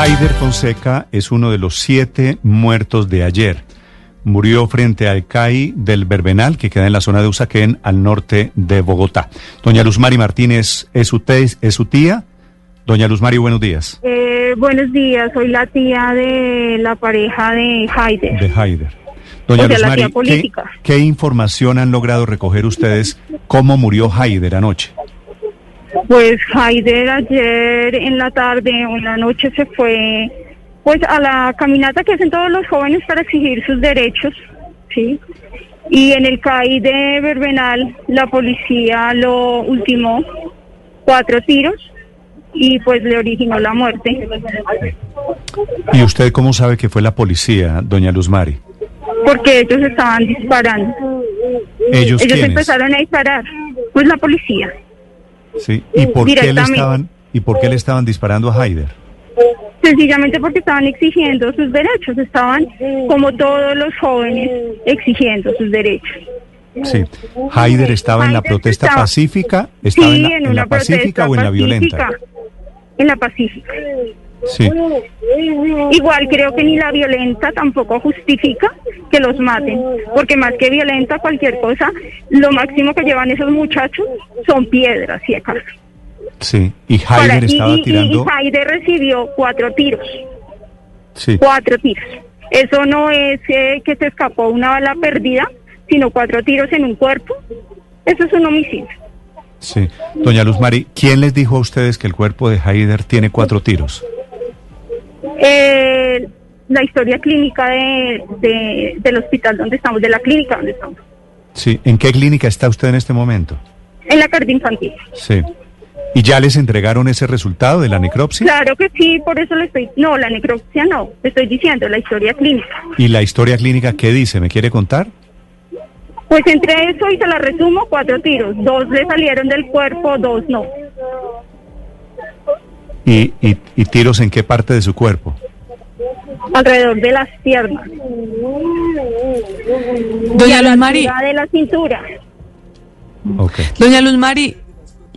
Haider Fonseca es uno de los siete muertos de ayer. Murió frente al CAI del Berbenal, que queda en la zona de Usaquén, al norte de Bogotá. Doña Luz Mari Martínez, ¿es su, te- es su tía? Doña Luz Mari, buenos días. Eh, buenos días, soy la tía de la pareja de Haider. De Haider. Doña O sea, ¿qué, qué información han logrado recoger ustedes? ¿Cómo murió Haider anoche? Pues Haider ayer en la tarde o en la noche se fue pues a la caminata que hacen todos los jóvenes para exigir sus derechos, ¿sí? Y en el CAI de Berbenal la policía lo ultimó cuatro tiros y pues le originó la muerte. ¿Y usted cómo sabe que fue la policía, doña Luz Mari? Porque ellos estaban disparando. ¿Ellos, Ellos quiénes? empezaron a disparar. Pues la policía. Sí. ¿Y por qué le estaban y por qué le estaban disparando a Haider? Sencillamente porque estaban exigiendo sus derechos, estaban como todos los jóvenes exigiendo sus derechos. Sí. Haider estaba en la protesta estaba- pacífica, estaba sí, en la, en la pacífica o en la violenta. En la pacífica. Sí. Igual creo que ni la violenta tampoco justifica que los maten, porque más que violenta cualquier cosa, lo máximo que llevan esos muchachos son piedras, si acaso. Sí. Y Haider estaba y, y- tirando. y Haider recibió cuatro tiros. Sí. cuatro tiros. Eso no es eh, que se escapó una bala perdida, sino cuatro tiros en un cuerpo. Eso es un homicidio. Sí. Doña Luz Mari, ¿quién les dijo a ustedes que el cuerpo de Haider tiene cuatro tiros? Eh, la historia clínica de, de- del hospital donde estamos, de la clínica donde estamos, Sí. ¿En qué clínica está usted en este momento? en la carta infantil. Sí. ¿Y ya les entregaron ese resultado de la necropsia? Claro que sí, por eso le estoy... No, la necropsia no, le estoy diciendo la historia clínica. ¿Y la historia clínica qué dice? ¿Me quiere contar? Pues entre eso y se la resumo, cuatro tiros. Dos le salieron del cuerpo, dos no. ¿Y, y, y tiros en qué parte de su cuerpo? Alrededor de las piernas. Doña Luz Mari, de la cintura. Ok. doña Luz Mari,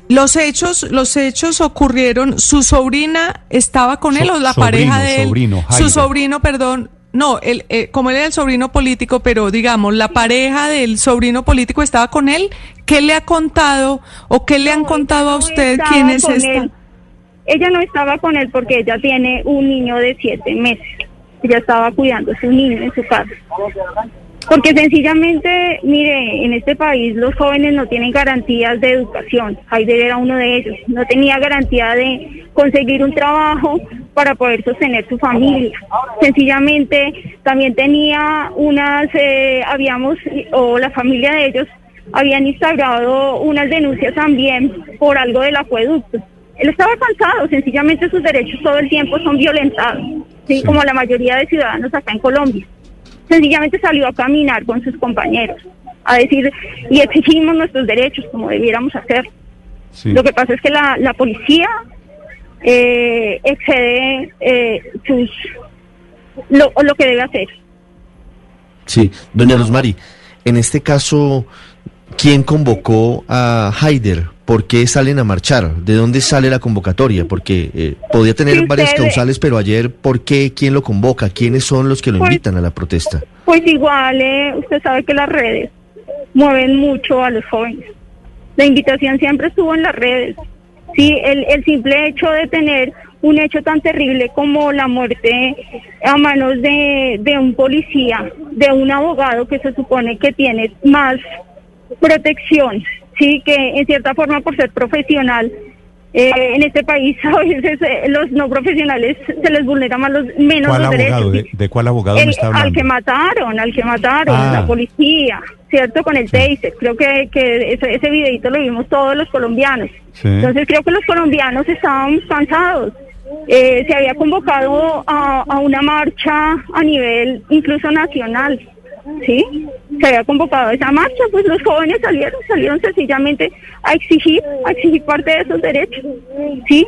los hechos, los hechos ocurrieron, su sobrina estaba con él So- o la sobrino, pareja de él, sobrino, su sobrino, perdón, no, él, eh, como él era el sobrino político, pero digamos, la pareja del sobrino político estaba con él, ¿qué le ha contado o qué le han No, contado a usted quién es con esta? él. Ella no estaba con él porque ella tiene un niño de siete meses. Ella estaba cuidando a su niño en su casa. Porque sencillamente, mire, en este país los jóvenes no tienen garantías de educación. Haider era uno de ellos. No tenía garantía de conseguir un trabajo para poder sostener su familia. Sencillamente también tenía unas, eh, habíamos, o la familia de ellos habían instaurado unas denuncias también por algo del acueducto. Él estaba cansado, sencillamente sus derechos todo el tiempo son violentados, ¿sí? Sí. como la mayoría de ciudadanos acá en Colombia. Sencillamente salió a caminar con sus compañeros, a decir, y exigimos nuestros derechos como debiéramos hacer. Sí. Lo que pasa es que la, la policía eh, excede eh, sus lo, lo que debe hacer. Sí, doña Rosmary, en este caso, ¿quién convocó a Haider? ¿Por qué salen a marchar? ¿De dónde sale la convocatoria? Porque eh, podía tener varias causales, pero ayer, ¿por qué? ¿Quién lo convoca? ¿Quiénes son los que lo Pues- invitan a la protesta? Pues igual, eh, usted sabe que las redes mueven mucho a los jóvenes. La invitación siempre estuvo en las redes. Sí, el, el simple hecho de tener un hecho tan terrible como la muerte a manos de, de un policía, de un abogado que se supone que tiene más protección, sí, que en cierta forma por ser profesional eh, en este país a veces eh, los no profesionales se les vulnera más los menos ¿Cuál los abogado? derechos. ¿De, de cuál abogado me El- está al hablando? que mataron, al que mataron, Ah. la policía, ¿cierto? Con el Sí. taser. Creo que, que ese, ese videito lo vimos todos los colombianos. Sí. Entonces creo que los colombianos estábamos cansados. eh, se había convocado a, a una marcha a nivel incluso nacional, ¿sí? Se había convocado esa marcha, pues los jóvenes salieron, salieron sencillamente a exigir, a exigir parte de esos derechos, ¿sí?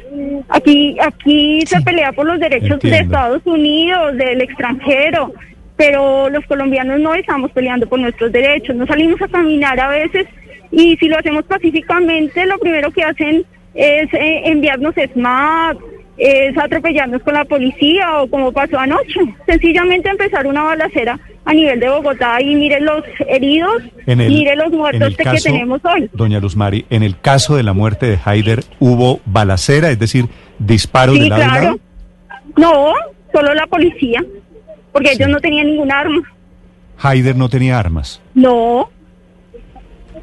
Aquí, aquí se pelea por los derechos de. Estados Unidos, del extranjero, pero los colombianos no estamos peleando por nuestros derechos, no salimos a caminar a veces y si lo hacemos pacíficamente, lo primero que hacen es eh, enviarnos SMAT, es atropellarnos con la policía o como pasó anoche. Sencillamente empezar una balacera a nivel de Bogotá y mire los heridos, el- mire los muertos el que caso, tenemos hoy. Doña Luz Mari, en el caso de la muerte de Haider, ¿hubo balacera, es decir, disparos de y claro. lado? No, solo la policía, porque ellos no tenían ningún arma. Haider no tenía armas. No,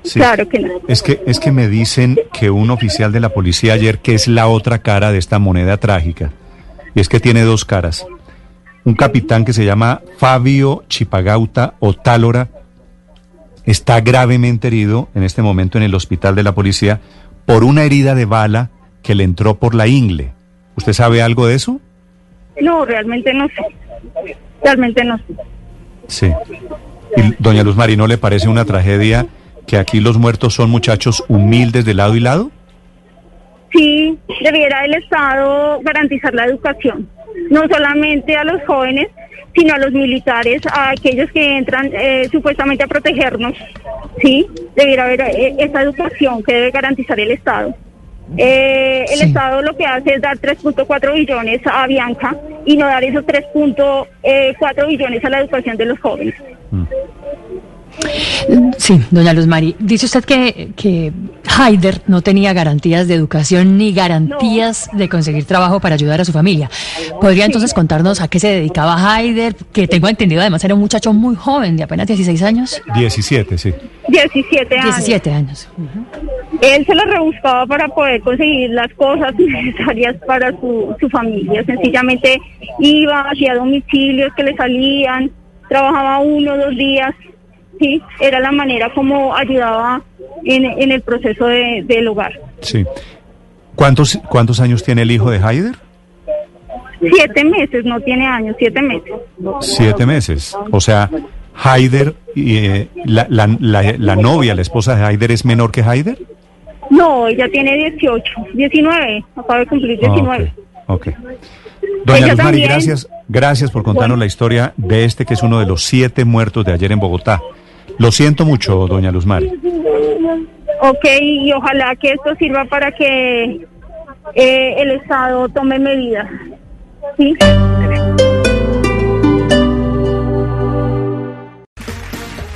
Sí. claro que no. Es que, es que me dicen que un oficial de la policía ayer, que es la otra cara de esta moneda trágica, y es que tiene dos caras. Un capitán que se llama Fabio Chipagauta Otálora está gravemente herido en este momento en el hospital de la policía por una herida de bala que le entró por la ingle. ¿Usted sabe algo de eso? No, realmente no sé. Realmente no sé. Sí. Y doña Luz Mari, ¿no le parece una tragedia que aquí los muertos son muchachos humildes de lado y lado? Sí, debiera el Estado garantizar la educación, no solamente a los jóvenes, sino a los militares, a aquellos que entran eh, supuestamente a protegernos. Sí, debiera haber eh, esa educación que debe garantizar el Estado. Eh, el Sí. Estado lo que hace es dar 3.4 billones a Bianca y no dar esos 3.4 billones a la educación de los jóvenes. Sí, doña Luz Mari, dice usted que, que Haider no tenía garantías de educación ni garantías de conseguir trabajo para ayudar a su familia. ¿Podría entonces contarnos a qué se dedicaba Haider? Que tengo entendido, además era un muchacho muy joven, de apenas 16 años. 17, sí. 17 años. 17 años. Él se lo rebuscaba para poder conseguir las cosas necesarias para su, su familia. Sencillamente iba, hacía domicilios que le salían, trabajaba uno o dos días. Sí, era la manera como ayudaba en, en el proceso de- del hogar. Sí. ¿Cuántos, ¿Cuántos años tiene el hijo de Haider? Siete meses, no tiene años, siete meses. Siete meses. O sea, Haider, y, eh, la, la, la, la novia, la esposa de Haider, es menor que Haider? No, ella tiene 18, 19, acaba de cumplir 19. Ah, ok. Doña Luz Mari, gracias, gracias por contarnos Bueno. la historia de este que es uno de los siete muertos de ayer en Bogotá. Lo siento mucho, doña Luz Mari. Ok, y ojalá que esto sirva para que eh, el Estado tome medidas. ¿Sí?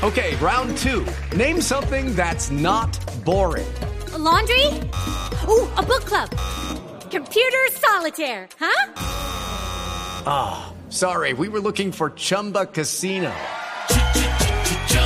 Okay, round two. Name something that's not boring. laundry? Ooh, a book club. Computer solitaire, huh? Ah, sorry, we were looking for Chumba Casino.